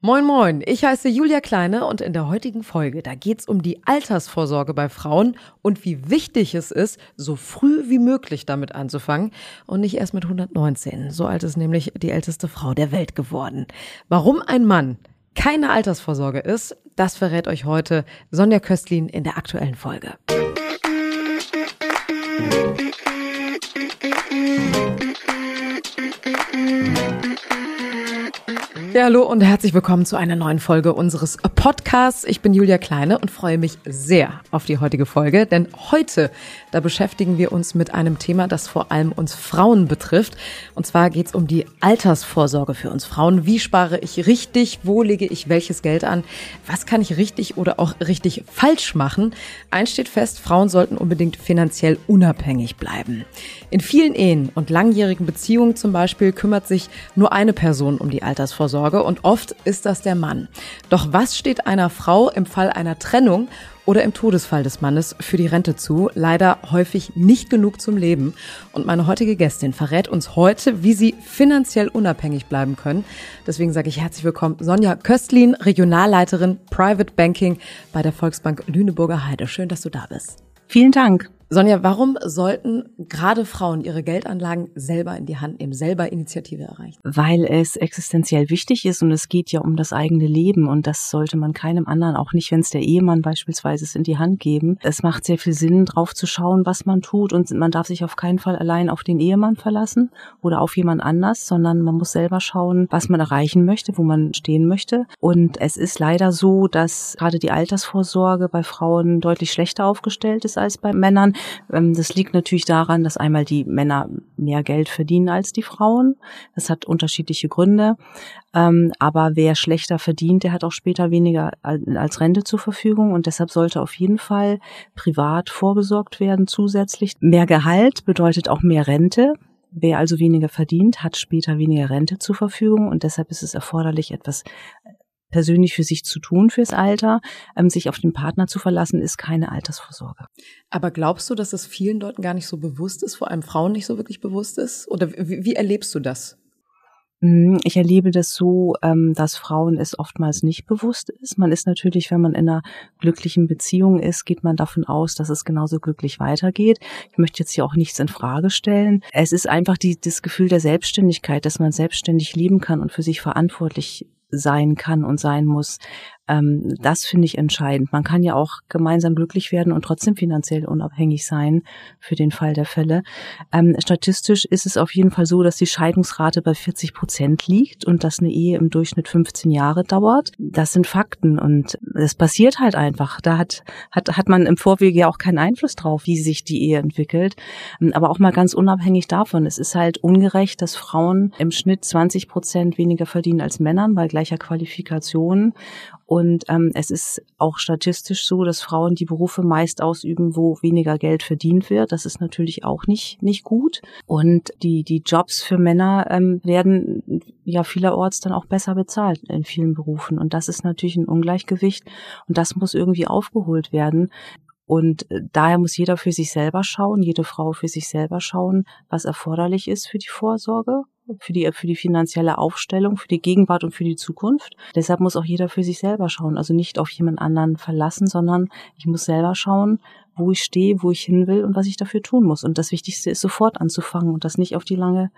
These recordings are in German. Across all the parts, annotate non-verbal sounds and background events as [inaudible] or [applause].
Moin Moin, ich heiße Julia Kleine und in der heutigen Folge, da geht's um die Altersvorsorge bei Frauen und wie wichtig es ist, so früh wie möglich damit anzufangen und nicht erst mit 119. So alt ist nämlich die älteste Frau der Welt geworden. Warum ein Mann keine Altersvorsorge ist, das verrät euch heute Sonja Köstlin in der aktuellen Folge. Ja, hallo und herzlich willkommen zu einer neuen Folge unseres Podcasts. Ich bin Julia Kleine und freue mich sehr auf die heutige Folge, denn heute, da beschäftigen wir uns mit einem Thema, das vor allem uns Frauen betrifft. Und zwar geht es um die Altersvorsorge für uns Frauen. Wie spare ich richtig? Wo lege ich welches Geld an? Was kann ich richtig oder auch richtig falsch machen? Eins steht fest, Frauen sollten unbedingt finanziell unabhängig bleiben. In vielen Ehen und langjährigen Beziehungen zum Beispiel kümmert sich nur eine Person um die Altersvorsorge. Und oft ist das der Mann. Doch was steht einer Frau im Fall einer Trennung oder im Todesfall des Mannes für die Rente zu? Leider häufig nicht genug zum Leben. Und meine heutige Gästin verrät uns heute, wie sie finanziell unabhängig bleiben können. Deswegen sage ich herzlich willkommen Sonja Köstlin, Regionalleiterin Private Banking bei der Volksbank Lüneburger Heide. Schön, dass du da bist. Vielen Dank. Sonja, warum sollten gerade Frauen ihre Geldanlagen selber in die Hand nehmen, selber Initiative erreichen? Weil es existenziell wichtig ist und es geht ja um das eigene Leben und das sollte man keinem anderen, auch nicht, wenn es der Ehemann beispielsweise ist, in die Hand geben. Es macht sehr viel Sinn, drauf zu schauen, was man tut und man darf sich auf keinen Fall allein auf den Ehemann verlassen oder auf jemand anders, sondern man muss selber schauen, was man erreichen möchte, wo man stehen möchte. Und es ist leider so, dass gerade die Altersvorsorge bei Frauen deutlich schlechter aufgestellt ist als bei Männern. Ähm, das liegt natürlich daran, dass einmal die Männer mehr Geld verdienen als die Frauen. Das hat unterschiedliche Gründe. Ähm, aber wer schlechter verdient, der hat auch später weniger als Rente zur Verfügung und deshalb sollte auf jeden Fall privat vorgesorgt werden zusätzlich. Mehr Gehalt bedeutet auch mehr Rente. Wer also weniger verdient, hat später weniger Rente zur Verfügung und deshalb ist es erforderlich, etwas persönlich für sich zu tun fürs Alter. Ähm, sich auf den Partner zu verlassen, ist keine Altersvorsorge. Aber glaubst du, dass es vielen Leuten gar nicht so bewusst ist, vor allem Frauen nicht so wirklich bewusst ist? Oder wie, wie erlebst du das? Mhm, ich erlebe das so, ähm, dass Frauen es oftmals nicht bewusst ist. Man ist natürlich, wenn man in einer glücklichen Beziehung ist, geht man davon aus, dass es genauso glücklich weitergeht. Ich möchte jetzt hier auch nichts in Frage stellen. Es ist einfach die, das Gefühl der Selbstständigkeit, dass man selbstständig leben kann und für sich verantwortlich sein kann und sein muss. Ähm, das finde ich entscheidend. Man kann ja auch gemeinsam glücklich werden und trotzdem finanziell unabhängig sein für den Fall der Fälle. Ähm, statistisch ist es auf jeden Fall so, dass die Scheidungsrate bei 40 Prozent liegt und dass eine Ehe im Durchschnitt 15 Jahre dauert. Das sind Fakten und es passiert halt einfach. Da hat, hat, hat man im Vorwege ja auch keinen Einfluss drauf, wie sich die Ehe entwickelt. Ähm, aber auch mal ganz unabhängig davon. Es ist halt ungerecht, dass Frauen im Schnitt 20 Prozent weniger verdienen als Männern bei gleicher Qualifikation und ähm, es ist auch statistisch so, dass Frauen die Berufe meist ausüben, wo weniger Geld verdient wird. Das ist natürlich auch nicht, nicht gut. Und die, die Jobs für Männer ähm, werden ja vielerorts dann auch besser bezahlt in vielen Berufen. Und das ist natürlich ein Ungleichgewicht. Und das muss irgendwie aufgeholt werden. Und äh, daher muss jeder für sich selber schauen, jede Frau für sich selber schauen, was erforderlich ist für die Vorsorge für die, für die finanzielle Aufstellung, für die Gegenwart und für die Zukunft. Deshalb muss auch jeder für sich selber schauen. Also nicht auf jemand anderen verlassen, sondern ich muss selber schauen, wo ich stehe, wo ich hin will und was ich dafür tun muss. Und das Wichtigste ist sofort anzufangen und das nicht auf die lange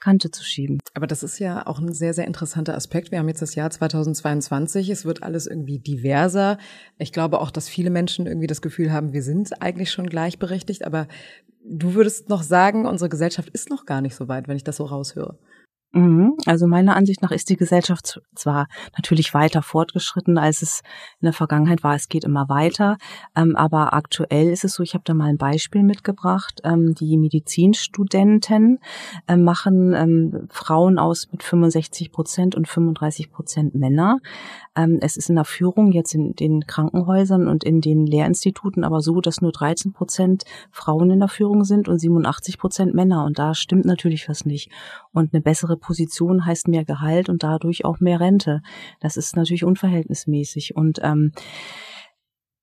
Kante zu schieben. Aber das ist ja auch ein sehr, sehr interessanter Aspekt. Wir haben jetzt das Jahr 2022. Es wird alles irgendwie diverser. Ich glaube auch, dass viele Menschen irgendwie das Gefühl haben, wir sind eigentlich schon gleichberechtigt. Aber du würdest noch sagen, unsere Gesellschaft ist noch gar nicht so weit, wenn ich das so raushöre. Mhm. Also meiner Ansicht nach ist die Gesellschaft zwar natürlich weiter fortgeschritten, als es in der Vergangenheit war. Es geht immer weiter. Ähm, aber aktuell ist es so, ich habe da mal ein Beispiel mitgebracht. Ähm, die Medizinstudenten äh, machen ähm, Frauen aus mit 65 Prozent und 35 Prozent Männer. es ist in der Führung jetzt in den Krankenhäusern und in den Lehrinstituten aber so, dass nur 13 Prozent Frauen in der Führung sind und 87 Prozent Männer. Und da stimmt natürlich was nicht. Und eine bessere Position heißt mehr Gehalt und dadurch auch mehr Rente. Das ist natürlich unverhältnismäßig. Und ähm,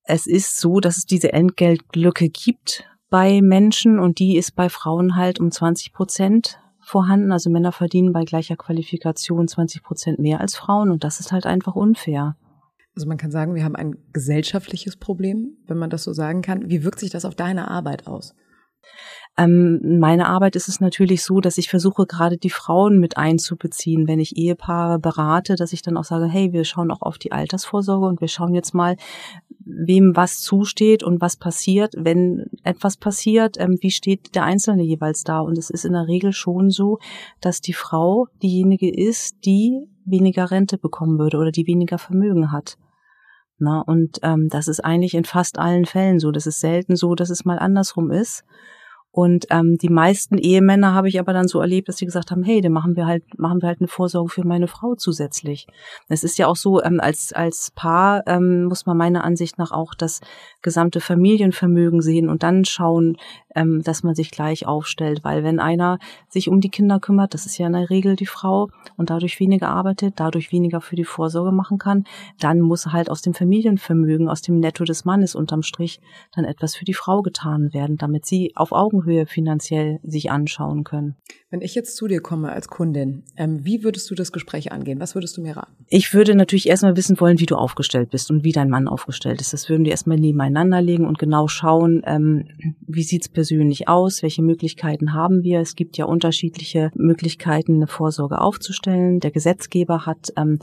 es ist so, dass es diese Entgeltlücke gibt bei Menschen und die ist bei Frauen halt um 20 Prozent vorhanden. Also Männer verdienen bei gleicher Qualifikation 20 Prozent mehr als Frauen und das ist halt einfach unfair. Also man kann sagen, wir haben ein gesellschaftliches Problem, wenn man das so sagen kann. Wie wirkt sich das auf deine Arbeit aus? Ähm, meine Arbeit ist es natürlich so, dass ich versuche, gerade die Frauen mit einzubeziehen, wenn ich Ehepaare berate, dass ich dann auch sage, hey, wir schauen auch auf die Altersvorsorge und wir schauen jetzt mal, wem was zusteht und was passiert, wenn etwas passiert, ähm, wie steht der Einzelne jeweils da. Und es ist in der Regel schon so, dass die Frau diejenige ist, die weniger Rente bekommen würde oder die weniger Vermögen hat. Na, und ähm, das ist eigentlich in fast allen Fällen so. Das ist selten so, dass es mal andersrum ist. Und ähm, die meisten Ehemänner habe ich aber dann so erlebt, dass sie gesagt haben, hey, dann machen wir halt, machen wir halt eine Vorsorge für meine Frau zusätzlich. Es ist ja auch so, ähm, als, als Paar ähm, muss man meiner Ansicht nach auch das gesamte Familienvermögen sehen und dann schauen, ähm, dass man sich gleich aufstellt. Weil wenn einer sich um die Kinder kümmert, das ist ja in der Regel die Frau und dadurch weniger arbeitet, dadurch weniger für die Vorsorge machen kann, dann muss halt aus dem Familienvermögen, aus dem Netto des Mannes unterm Strich dann etwas für die Frau getan werden, damit sie auf Augenhöhe Augenhöhe finanziell sich anschauen können. Wenn ich jetzt zu dir komme als Kundin, ähm, wie würdest du das Gespräch angehen? Was würdest du mir raten? Ich würde natürlich erstmal wissen wollen, wie du aufgestellt bist und wie dein Mann aufgestellt ist. Das würden wir erstmal nebeneinander legen und genau schauen, ähm, wie sieht's persönlich aus, welche Möglichkeiten haben wir. Es gibt ja unterschiedliche Möglichkeiten, eine Vorsorge aufzustellen. Der Gesetzgeber hat ähm,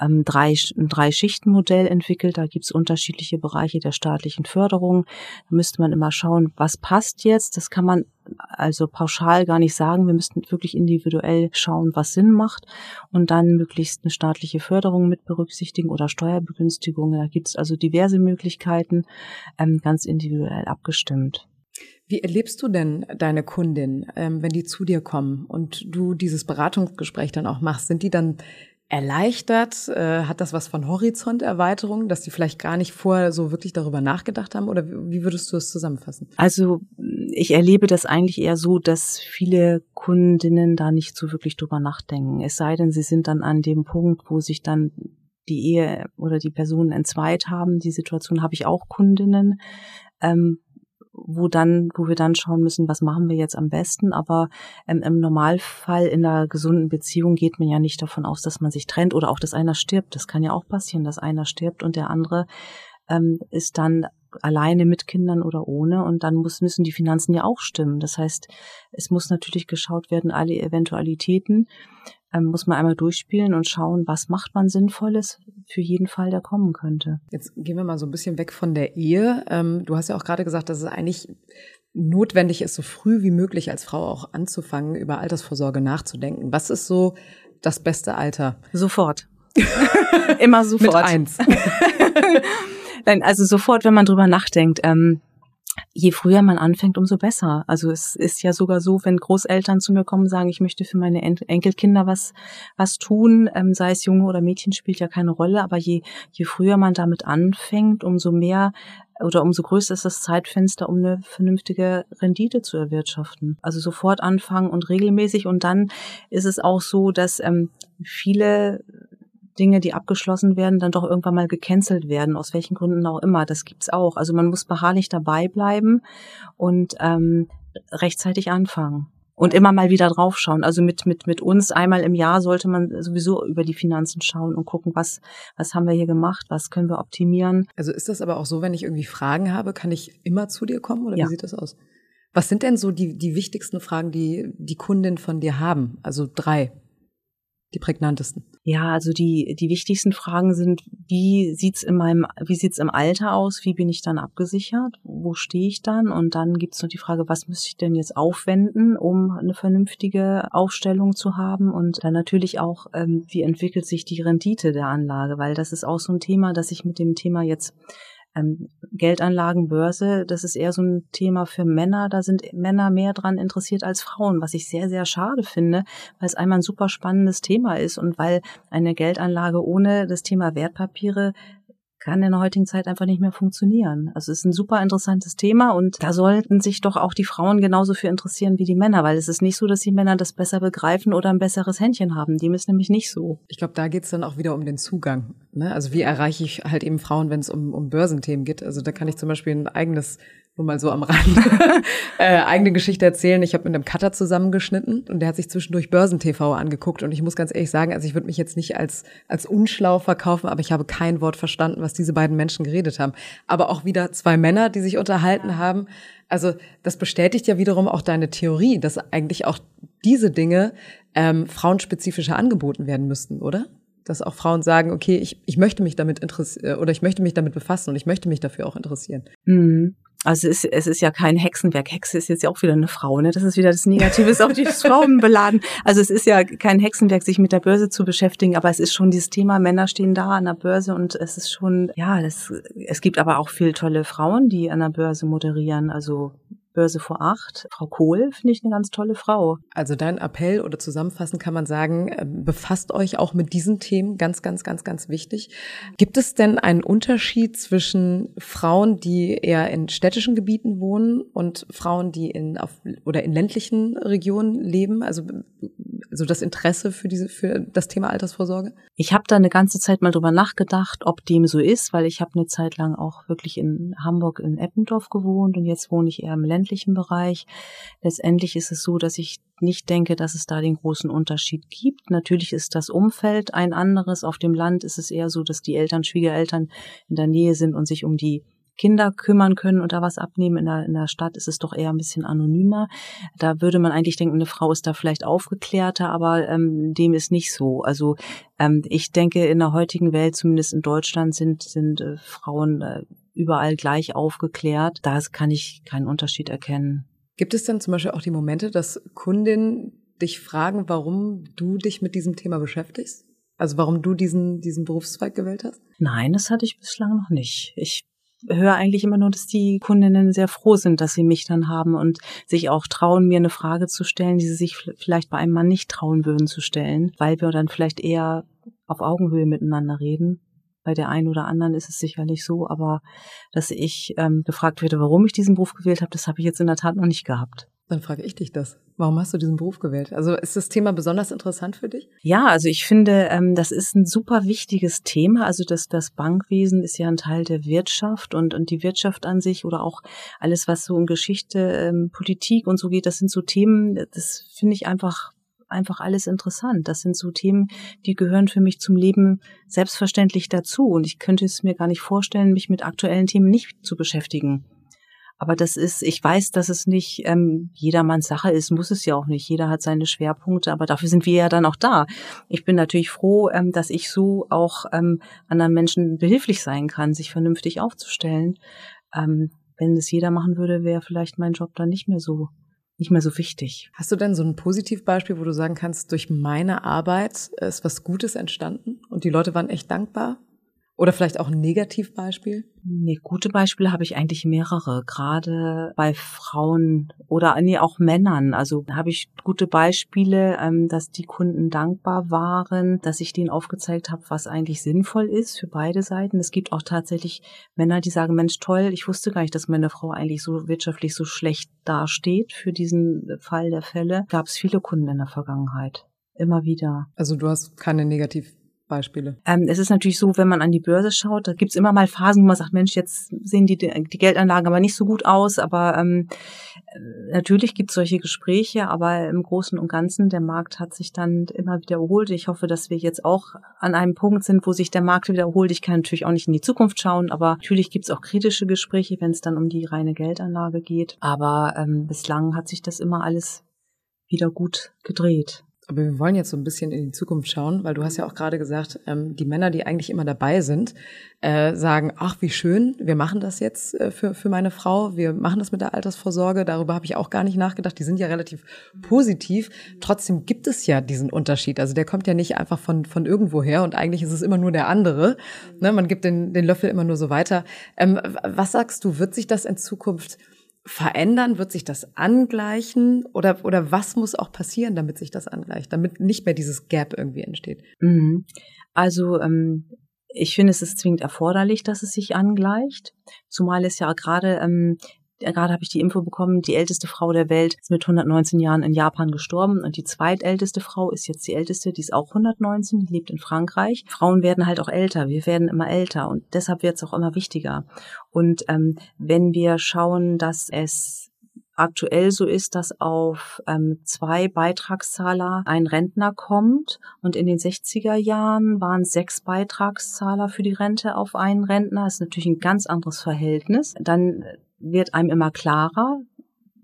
ähm, drei, ein Drei-Schichten-Modell entwickelt. Da gibt's unterschiedliche Bereiche der staatlichen Förderung. Da müsste man immer schauen, was passt jetzt. Das kann man also pauschal gar nicht sagen. Wir müssten wirklich individuell schauen, was Sinn macht und dann möglichst eine staatliche Förderung mit berücksichtigen oder Steuerbegünstigungen. Da gibt's also diverse Möglichkeiten, ähm, ganz individuell abgestimmt. Wie erlebst du denn deine Kundin, ähm, wenn die zu dir kommen und du dieses Beratungsgespräch dann auch machst? Sind die dann erleichtert? Äh, hat das was von Horizonterweiterung, dass die vielleicht gar nicht vorher so wirklich darüber nachgedacht haben? Oder wie würdest du es zusammenfassen? Also ich erlebe das eigentlich eher so, dass viele Kundinnen da nicht so wirklich drüber nachdenken. Es sei denn, sie sind dann an dem Punkt, wo sich dann die Ehe oder die Personen entzweit haben. Die Situation habe ich auch Kundinnen. Ähm, wo dann, wo wir dann schauen müssen, was machen wir jetzt am besten. Aber ähm, im Normalfall in einer gesunden Beziehung geht man ja nicht davon aus, dass man sich trennt oder auch, dass einer stirbt. Das kann ja auch passieren, dass einer stirbt und der andere ähm, ist dann alleine mit Kindern oder ohne und dann muss, müssen die Finanzen ja auch stimmen. Das heißt, es muss natürlich geschaut werden, alle Eventualitäten ähm, muss man einmal durchspielen und schauen, was macht man Sinnvolles für jeden Fall, der kommen könnte. Jetzt gehen wir mal so ein bisschen weg von der Ehe. Ähm, du hast ja auch gerade gesagt, dass es eigentlich notwendig ist, so früh wie möglich als Frau auch anzufangen, über Altersvorsorge nachzudenken. Was ist so das beste Alter? Sofort. [laughs] Immer sofort. Mit eins. [laughs] Nein, also sofort, wenn man drüber nachdenkt. Ähm, je früher man anfängt, umso besser. Also es ist ja sogar so, wenn Großeltern zu mir kommen und sagen, ich möchte für meine Enkelkinder was, was tun, ähm, sei es Junge oder Mädchen, spielt ja keine Rolle, aber je, je früher man damit anfängt, umso mehr oder umso größer ist das Zeitfenster, um eine vernünftige Rendite zu erwirtschaften. Also sofort anfangen und regelmäßig. Und dann ist es auch so, dass ähm, viele Dinge, die abgeschlossen werden, dann doch irgendwann mal gecancelt werden, aus welchen Gründen auch immer. Das gibt's auch. Also man muss beharrlich dabei bleiben und ähm, rechtzeitig anfangen. Und immer mal wieder draufschauen. Also mit, mit, mit uns einmal im Jahr sollte man sowieso über die Finanzen schauen und gucken, was, was haben wir hier gemacht, was können wir optimieren. Also ist das aber auch so, wenn ich irgendwie Fragen habe, kann ich immer zu dir kommen oder ja. wie sieht das aus? Was sind denn so die, die wichtigsten Fragen, die die Kunden von dir haben? Also drei die prägnantesten? Ja, also die, die wichtigsten Fragen sind, wie sieht's in meinem, wie sieht's im Alter aus? Wie bin ich dann abgesichert? Wo stehe ich dann? Und dann gibt's noch die Frage, was müsste ich denn jetzt aufwenden, um eine vernünftige Aufstellung zu haben? Und dann natürlich auch, ähm, wie entwickelt sich die Rendite der Anlage? Weil das ist auch so ein Thema, dass ich mit dem Thema jetzt ähm, Geldanlagen, Börse, das ist eher so ein Thema für Männer. Da sind Männer mehr dran interessiert als Frauen, was ich sehr, sehr schade finde, weil es einmal ein super spannendes Thema ist und weil eine Geldanlage ohne das Thema Wertpapiere kann in der heutigen Zeit einfach nicht mehr funktionieren. Also es ist ein super interessantes Thema und da sollten sich doch auch die Frauen genauso für interessieren wie die Männer, weil es ist nicht so, dass die Männer das besser begreifen oder ein besseres Händchen haben. Dem ist nämlich nicht so. Ich glaube, da geht's dann auch wieder um den Zugang. Ne? Also wie erreiche ich halt eben Frauen, wenn es um, um Börsenthemen geht? Also da kann ich zum Beispiel ein eigenes nur mal so am Rand, [laughs] äh, eigene Geschichte erzählen. Ich habe mit einem Cutter zusammengeschnitten und der hat sich zwischendurch Börsentv angeguckt und ich muss ganz ehrlich sagen, also ich würde mich jetzt nicht als als unschlau verkaufen, aber ich habe kein Wort verstanden, was diese beiden Menschen geredet haben. Aber auch wieder zwei Männer, die sich unterhalten haben. Also das bestätigt ja wiederum auch deine Theorie, dass eigentlich auch diese Dinge ähm, frauenspezifischer angeboten werden müssten, oder? dass auch Frauen sagen, okay, ich, ich möchte mich damit interessieren oder ich möchte mich damit befassen und ich möchte mich dafür auch interessieren. Mhm. Also es ist, es ist ja kein Hexenwerk. Hexe ist jetzt ja auch wieder eine Frau, ne? Das ist wieder das Negative, ist auf die [laughs] Frauen beladen. Also es ist ja kein Hexenwerk, sich mit der Börse zu beschäftigen, aber es ist schon dieses Thema, Männer stehen da an der Börse und es ist schon, ja, das, es gibt aber auch viel tolle Frauen, die an der Börse moderieren. Also Börse vor acht. Frau Kohl finde ich eine ganz tolle Frau. Also dein Appell oder zusammenfassend kann man sagen, äh, befasst euch auch mit diesen Themen, ganz, ganz, ganz, ganz wichtig. Gibt es denn einen Unterschied zwischen Frauen, die eher in städtischen Gebieten wohnen und Frauen, die in auf, oder in ländlichen Regionen leben? Also so das Interesse für diese für das Thema Altersvorsorge? Ich habe da eine ganze Zeit mal drüber nachgedacht, ob dem so ist, weil ich habe eine Zeit lang auch wirklich in Hamburg in Eppendorf gewohnt und jetzt wohne ich eher im ländlichen Bereich. Letztendlich ist es so, dass ich nicht denke, dass es da den großen Unterschied gibt. Natürlich ist das Umfeld ein anderes. Auf dem Land ist es eher so, dass die Eltern, Schwiegereltern in der Nähe sind und sich um die Kinder kümmern können und da was abnehmen. In der, in der Stadt ist es doch eher ein bisschen anonymer. Da würde man eigentlich denken, eine Frau ist da vielleicht aufgeklärter, aber ähm, dem ist nicht so. Also ähm, ich denke, in der heutigen Welt, zumindest in Deutschland, sind, sind äh, Frauen äh, überall gleich aufgeklärt. Da kann ich keinen Unterschied erkennen. Gibt es denn zum Beispiel auch die Momente, dass Kundinnen dich fragen, warum du dich mit diesem Thema beschäftigst? Also warum du diesen, diesen Berufszweig gewählt hast? Nein, das hatte ich bislang noch nicht. Ich höre eigentlich immer nur, dass die Kundinnen sehr froh sind, dass sie mich dann haben und sich auch trauen, mir eine Frage zu stellen, die sie sich vielleicht bei einem Mann nicht trauen würden zu stellen, weil wir dann vielleicht eher auf Augenhöhe miteinander reden. Bei der einen oder anderen ist es sicherlich so, aber dass ich ähm, gefragt werde, warum ich diesen Beruf gewählt habe, das habe ich jetzt in der Tat noch nicht gehabt. Dann frage ich dich das. Warum hast du diesen Beruf gewählt? Also ist das Thema besonders interessant für dich? Ja, also ich finde, ähm, das ist ein super wichtiges Thema. Also das, das Bankwesen ist ja ein Teil der Wirtschaft und, und die Wirtschaft an sich oder auch alles, was so um Geschichte, ähm, Politik und so geht, das sind so Themen, das finde ich einfach einfach alles interessant. Das sind so Themen, die gehören für mich zum Leben selbstverständlich dazu. Und ich könnte es mir gar nicht vorstellen, mich mit aktuellen Themen nicht zu beschäftigen. Aber das ist, ich weiß, dass es nicht ähm, jedermanns Sache ist, muss es ja auch nicht. Jeder hat seine Schwerpunkte, aber dafür sind wir ja dann auch da. Ich bin natürlich froh, ähm, dass ich so auch ähm, anderen Menschen behilflich sein kann, sich vernünftig aufzustellen. Ähm, wenn es jeder machen würde, wäre vielleicht mein Job dann nicht mehr so nicht mehr so wichtig. Hast du denn so ein Positivbeispiel, wo du sagen kannst, durch meine Arbeit ist was Gutes entstanden und die Leute waren echt dankbar? Oder vielleicht auch ein Negativbeispiel? Nee, gute Beispiele habe ich eigentlich mehrere, gerade bei Frauen oder nee, auch Männern. Also habe ich gute Beispiele, ähm, dass die Kunden dankbar waren, dass ich denen aufgezeigt habe, was eigentlich sinnvoll ist für beide Seiten. Es gibt auch tatsächlich Männer, die sagen, Mensch, toll, ich wusste gar nicht, dass meine Frau eigentlich so wirtschaftlich so schlecht dasteht für diesen Fall der Fälle. Gab es viele Kunden in der Vergangenheit. Immer wieder. Also du hast keine Negativ Beispiele? Ähm, es ist natürlich so, wenn man an die Börse schaut, da gibt's immer mal Phasen, wo man sagt, Mensch, jetzt sehen die, die Geldanlagen aber nicht so gut aus. Aber ähm, natürlich gibt's solche Gespräche, aber im Großen und Ganzen, der Markt hat sich dann immer wiederholt. Ich hoffe, dass wir jetzt auch an einem Punkt sind, wo sich der Markt wiederholt. Ich kann natürlich auch nicht in die Zukunft schauen, aber natürlich gibt's auch kritische Gespräche, wenn es dann um die reine Geldanlage geht. Aber ähm, bislang hat sich das immer alles wieder gut gedreht. Aber wir wollen jetzt so ein bisschen in die Zukunft schauen, weil du hast ja auch gerade gesagt, ähm, die Männer, die eigentlich immer dabei sind, äh, sagen, ach, wie schön, wir machen das jetzt äh, für, für meine Frau, wir machen das mit der Altersvorsorge, darüber habe ich auch gar nicht nachgedacht, die sind ja relativ positiv. Trotzdem gibt es ja diesen Unterschied, also der kommt ja nicht einfach von, von irgendwo her und eigentlich ist es immer nur der andere. Ne? Man gibt den, den Löffel immer nur so weiter. Ähm, was sagst du, wird sich das in Zukunft verändern? Wird sich das angleichen? Oder, oder was muss auch passieren, damit sich das angleicht, damit nicht mehr dieses Gap irgendwie entsteht? Mhm. Also ähm, ich finde, es ist zwingend erforderlich, dass es sich angleicht, zumal es ja gerade ähm, gerade habe ich die Info bekommen, die älteste Frau der Welt ist mit 119 Jahren in Japan gestorben und die zweitälteste Frau ist jetzt die älteste, die ist auch 119, die lebt in Frankreich. Frauen werden halt auch älter, wir werden immer älter und deshalb wird es auch immer wichtiger. Und ähm, wenn wir schauen, dass es aktuell so ist, dass auf ähm, zwei Beitragszahler ein Rentner kommt und in den 60er Jahren waren sechs Beitragszahler für die Rente auf einen Rentner. Das ist natürlich ein ganz anderes Verhältnis. Dann wird einem immer klarer,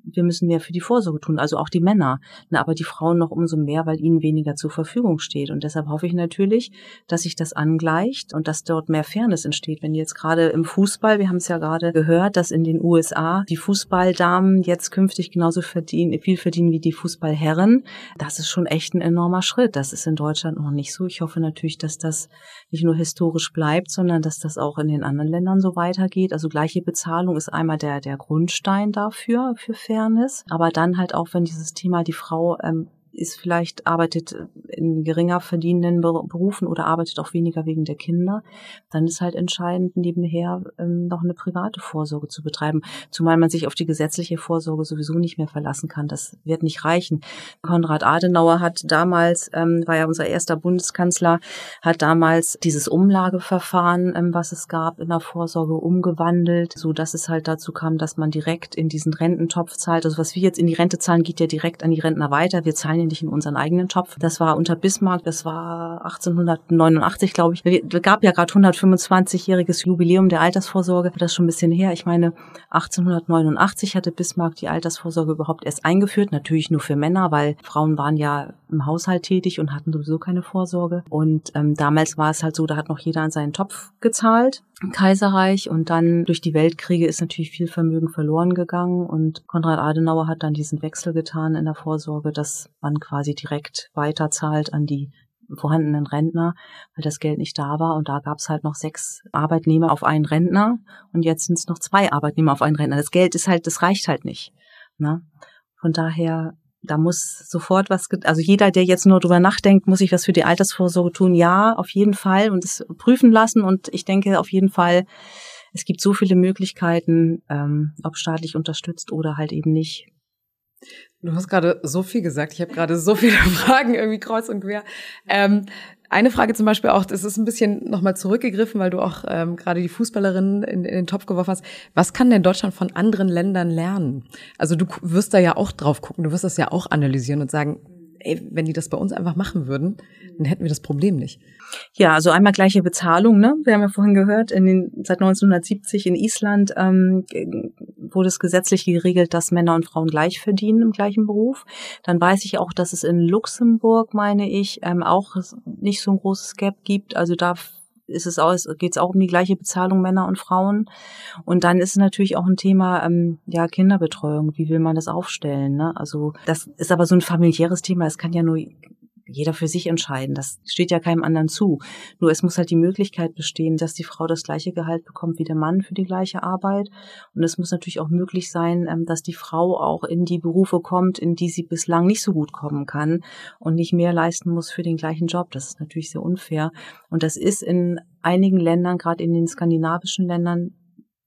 wir müssen mehr für die Vorsorge tun, also auch die Männer, Na, aber die Frauen noch umso mehr, weil ihnen weniger zur Verfügung steht. Und deshalb hoffe ich natürlich, dass sich das angleicht und dass dort mehr Fairness entsteht. Wenn jetzt gerade im Fußball, wir haben es ja gerade gehört, dass in den USA die Fußballdamen jetzt künftig genauso verdienen, viel verdienen wie die Fußballherren, das ist schon echt ein enormer Schritt. Das ist in Deutschland noch nicht so. Ich hoffe natürlich, dass das nicht nur historisch bleibt, sondern dass das auch in den anderen Ländern so weitergeht. Also gleiche Bezahlung ist einmal der, der Grundstein dafür, für Fairness. Fairness, aber dann halt auch, wenn dieses Thema die Frau ähm, ist vielleicht, arbeitet in geringer verdienenden Berufen oder arbeitet auch weniger wegen der Kinder, dann ist halt entscheidend, nebenher ähm, noch eine private Vorsorge zu betreiben. Zumal man sich auf die gesetzliche Vorsorge sowieso nicht mehr verlassen kann. Das wird nicht reichen. Konrad Adenauer hat damals, ähm, war ja unser erster Bundeskanzler, hat damals dieses Umlageverfahren, ähm, was es gab, in der Vorsorge umgewandelt, so dass es halt dazu kam, dass man direkt in diesen Rententopf zahlt. Also was wir jetzt in die Rente zahlen, geht ja direkt an die Rentner weiter. Wir zahlen nicht in unseren eigenen Topf. Das war unter Bismarck, das war 1889, glaube ich. Es gab ja gerade 125-jähriges Jubiläum der Altersvorsorge. Das ist schon ein bisschen her. Ich meine, 1889 hatte Bismarck die Altersvorsorge überhaupt erst eingeführt. Natürlich nur für Männer, weil Frauen waren ja im Haushalt tätig und hatten sowieso keine Vorsorge. Und ähm, damals war es halt so, da hat noch jeder an seinen Topf gezahlt im Kaiserreich und dann durch die Weltkriege ist natürlich viel Vermögen verloren gegangen und Konrad Adenauer hat dann diesen Wechsel getan in der Vorsorge, dass man quasi direkt weiterzahlt an die vorhandenen Rentner, weil das Geld nicht da war. Und da gab es halt noch sechs Arbeitnehmer auf einen Rentner und jetzt sind es noch zwei Arbeitnehmer auf einen Rentner. Das Geld ist halt, das reicht halt nicht. Ne? Von daher, da muss sofort was, also jeder, der jetzt nur drüber nachdenkt, muss ich was für die Altersvorsorge tun? Ja, auf jeden Fall und es prüfen lassen. Und ich denke auf jeden Fall, es gibt so viele Möglichkeiten, ähm, ob staatlich unterstützt oder halt eben nicht. Du hast gerade so viel gesagt. Ich habe gerade so viele [laughs] Fragen irgendwie kreuz und quer. Ähm, eine Frage zum Beispiel auch, das ist ein bisschen nochmal zurückgegriffen, weil du auch ähm, gerade die Fußballerin in, in den Topf geworfen hast. Was kann denn Deutschland von anderen Ländern lernen? Also du wirst da ja auch drauf gucken, du wirst das ja auch analysieren und sagen, ey, wenn die das bei uns einfach machen würden, dann hätten wir das Problem nicht. Ja, also einmal gleiche Bezahlung, ne? Wir haben ja vorhin gehört, in den, seit 1970 in Island ähm, wurde es gesetzlich geregelt, dass Männer und Frauen gleich verdienen im gleichen Beruf. Dann weiß ich auch, dass es in Luxemburg, meine ich, ähm, auch nicht so ein großes Gap gibt. Also da ist es auch, geht es auch um die gleiche Bezahlung Männer und Frauen. Und dann ist es natürlich auch ein Thema, ähm, ja, Kinderbetreuung. Wie will man das aufstellen? Ne? Also das ist aber so ein familiäres Thema. Es kann ja nur jeder für sich entscheiden. Das steht ja keinem anderen zu. Nur es muss halt die Möglichkeit bestehen, dass die Frau das gleiche Gehalt bekommt wie der Mann für die gleiche Arbeit. Und es muss natürlich auch möglich sein, ähm, dass die Frau auch in die Berufe kommt, in die sie bislang nicht so gut kommen kann und nicht mehr leisten muss für den gleichen Job. Das ist natürlich sehr unfair. Und das ist in einigen Ländern, gerade in den skandinavischen Ländern,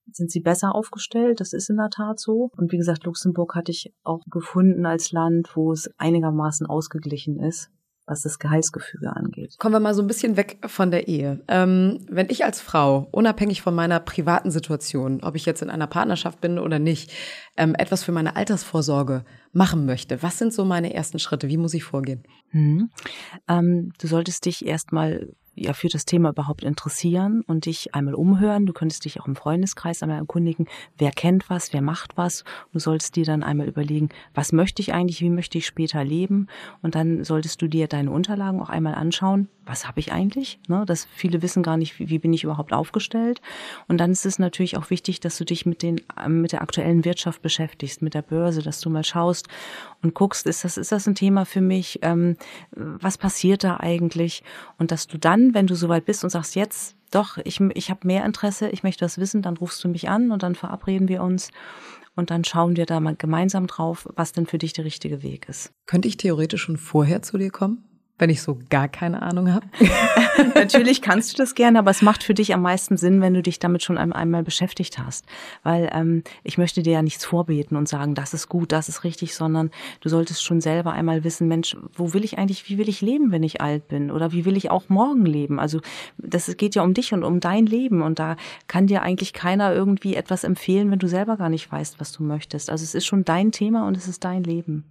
sind sie besser aufgestellt. Das ist in der Tat so. Und wie gesagt, Luxemburg hatte ich auch gefunden als Land, wo es einigermaßen ausgeglichen ist was das Gehaltsgefüge angeht. Kommen wir mal so ein bisschen weg von der Ehe. Ähm, wenn ich als Frau, unabhängig von meiner privaten Situation, ob ich jetzt in einer Partnerschaft bin oder nicht, ähm, etwas für meine Altersvorsorge machen möchte, was sind so meine ersten Schritte? Wie muss ich vorgehen? Mhm. Ähm, du solltest dich erstmal ja für das Thema überhaupt interessieren und dich einmal umhören. Du könntest dich auch im Freundeskreis einmal erkundigen, wer kennt was, wer macht was. Du solltest dir dann einmal überlegen, was möchte ich eigentlich, wie möchte ich später leben. Und dann solltest du dir deine Unterlagen auch einmal anschauen, was habe ich eigentlich. Ne? Das viele wissen gar nicht, wie, wie bin ich überhaupt aufgestellt. Und dann ist es natürlich auch wichtig, dass du dich mit den mit der aktuellen Wirtschaft beschäftigst, mit der Börse, dass du mal schaust und guckst, ist das ist das ein Thema für mich? Ähm, was passiert da eigentlich? Und dass du dann wenn du soweit bist und sagst, jetzt doch, ich, ich habe mehr Interesse, ich möchte das wissen, dann rufst du mich an und dann verabreden wir uns und dann schauen wir da mal gemeinsam drauf, was denn für dich der richtige Weg ist. Könnte ich theoretisch schon vorher zu dir kommen? Wenn ich so gar keine Ahnung habe? [laughs] Natürlich kannst du das gerne, aber es macht für dich am meisten Sinn, wenn du dich damit schon einmal beschäftigt hast. Weil ähm, ich möchte dir ja nichts vorbeten und sagen, das ist gut, das ist richtig, sondern du solltest schon selber einmal wissen, Mensch, wo will ich eigentlich, wie will ich leben, wenn ich alt bin? Oder wie will ich auch morgen leben? Also das geht ja um dich und um dein Leben und da kann dir eigentlich keiner irgendwie etwas empfehlen, wenn du selber gar nicht weißt, was du möchtest. Also es ist schon dein Thema und es ist dein Leben.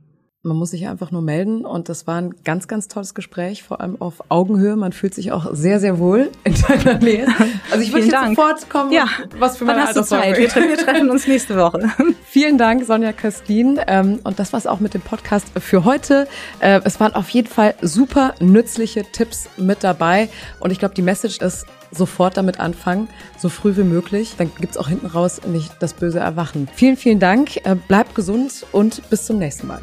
Man muss sich einfach nur melden und das war ein ganz, ganz tolles Gespräch, vor allem auf Augenhöhe. Man fühlt sich auch sehr, sehr wohl in deiner Nähe. [laughs] Also ich würde jetzt Dank. sofort kommen, ja. was für meine hast du Zeit. Wir, wir, treffen uns nächste Woche. [laughs] Vielen Dank, Sonja Köstlin. Ähm, und das war's auch mit dem Podcast für heute. Äh, es waren auf jeden Fall super nützliche Tipps mit dabei und ich glaube, die Message ist, sofort damit anfangen, so früh wie möglich. Dann gibt's auch hinten raus nicht das böse Erwachen. Vielen, vielen Dank. Äh, bleibt gesund und bis zum nächsten Mal.